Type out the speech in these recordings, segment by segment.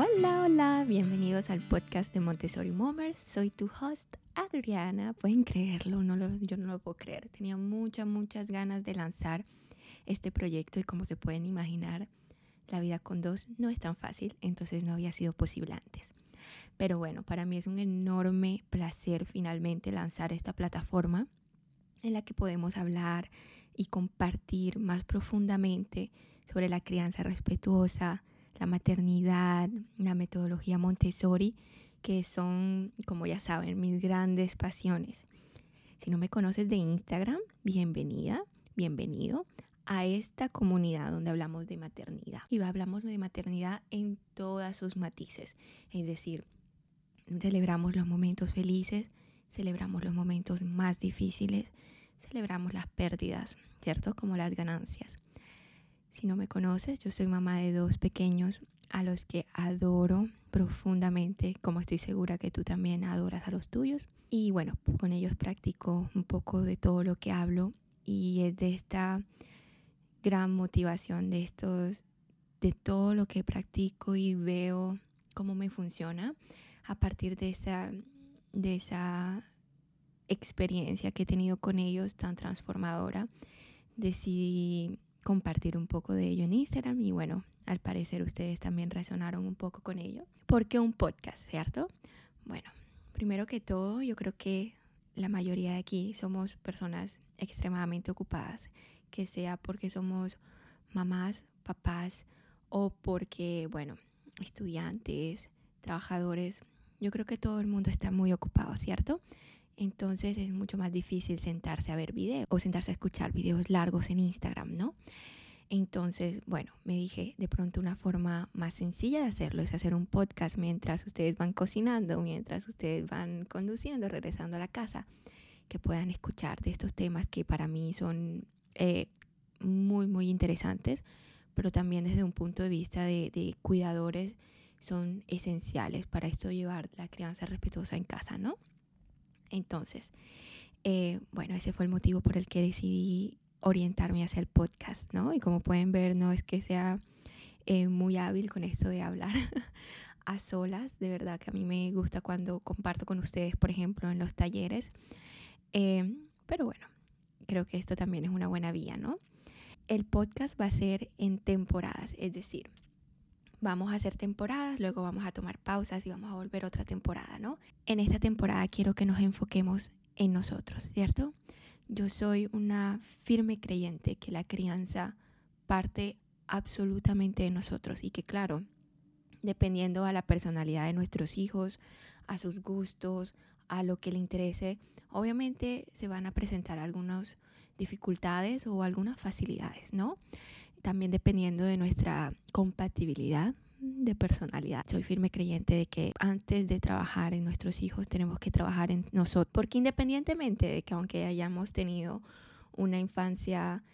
Hola, hola, bienvenidos al podcast de Montessori Momers. Soy tu host, Adriana. Pueden creerlo, no lo, yo no lo puedo creer. Tenía muchas, muchas ganas de lanzar este proyecto y como se pueden imaginar, la vida con dos no es tan fácil, entonces no había sido posible antes. Pero bueno, para mí es un enorme placer finalmente lanzar esta plataforma en la que podemos hablar y compartir más profundamente sobre la crianza respetuosa, la maternidad, la metodología Montessori, que son, como ya saben, mis grandes pasiones. Si no me conoces de Instagram, bienvenida, bienvenido a esta comunidad donde hablamos de maternidad. Y hablamos de maternidad en todas sus matices. Es decir, celebramos los momentos felices, celebramos los momentos más difíciles, celebramos las pérdidas, ¿cierto? Como las ganancias. Si no me conoces, yo soy mamá de dos pequeños a los que adoro profundamente, como estoy segura que tú también adoras a los tuyos. Y bueno, con ellos practico un poco de todo lo que hablo y es de esta gran motivación de estos, de todo lo que practico y veo cómo me funciona a partir de esa, de esa experiencia que he tenido con ellos tan transformadora. Decidí compartir un poco de ello en Instagram y bueno, al parecer ustedes también resonaron un poco con ello. ¿Por qué un podcast, cierto? Bueno, primero que todo, yo creo que la mayoría de aquí somos personas extremadamente ocupadas, que sea porque somos mamás, papás o porque, bueno, estudiantes, trabajadores. Yo creo que todo el mundo está muy ocupado, ¿cierto? Entonces es mucho más difícil sentarse a ver videos o sentarse a escuchar videos largos en Instagram, ¿no? Entonces, bueno, me dije de pronto una forma más sencilla de hacerlo es hacer un podcast mientras ustedes van cocinando, mientras ustedes van conduciendo, regresando a la casa, que puedan escuchar de estos temas que para mí son eh, muy, muy interesantes, pero también desde un punto de vista de, de cuidadores son esenciales para esto llevar la crianza respetuosa en casa, ¿no? Entonces, eh, bueno, ese fue el motivo por el que decidí orientarme hacia el podcast, ¿no? Y como pueden ver, no es que sea eh, muy hábil con esto de hablar a solas, de verdad que a mí me gusta cuando comparto con ustedes, por ejemplo, en los talleres, eh, pero bueno, creo que esto también es una buena vía, ¿no? El podcast va a ser en temporadas, es decir, vamos a hacer temporadas, luego vamos a tomar pausas y vamos a volver otra temporada, ¿no? En esta temporada quiero que nos enfoquemos en nosotros, ¿cierto? Yo soy una firme creyente que la crianza parte absolutamente de nosotros y que claro, dependiendo a la personalidad de nuestros hijos, a sus gustos, a lo que le interese, obviamente se van a presentar algunas dificultades o algunas facilidades, ¿no? También dependiendo de nuestra compatibilidad de personalidad. Soy firme creyente de que antes de trabajar en nuestros hijos tenemos que trabajar en nosotros, porque independientemente de que aunque hayamos tenido una infancia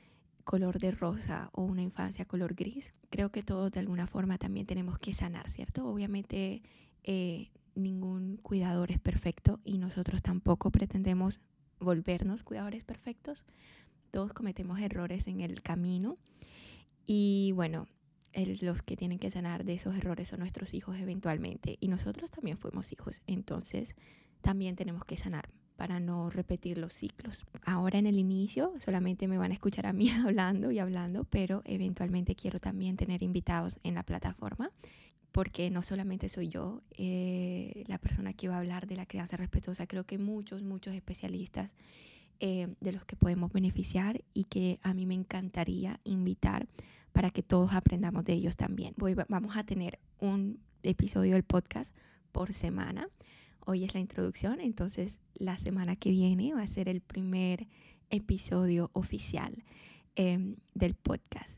color de rosa o una infancia color gris, creo que todos de alguna forma también tenemos que sanar, ¿cierto? Obviamente eh, ningún cuidador es perfecto y nosotros tampoco pretendemos volvernos cuidadores perfectos. Todos cometemos errores en el camino y bueno, los que tienen que sanar de esos errores son nuestros hijos eventualmente. Y nosotros también fuimos hijos. Entonces también tenemos que sanar para no repetir los ciclos. Ahora en el inicio solamente me van a escuchar a mí hablando y hablando, pero eventualmente quiero también tener invitados en la plataforma porque no solamente soy yo eh, la persona que va a hablar de la crianza respetuosa, creo que muchos, muchos especialistas eh, de los que podemos beneficiar y que a mí me encantaría invitar para que todos aprendamos de ellos también. Vamos a tener un episodio del podcast por semana. Hoy es la introducción, entonces la semana que viene va a ser el primer episodio oficial em, del podcast.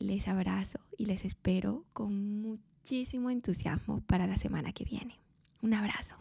Les abrazo y les espero con muchísimo entusiasmo para la semana que viene. Un abrazo.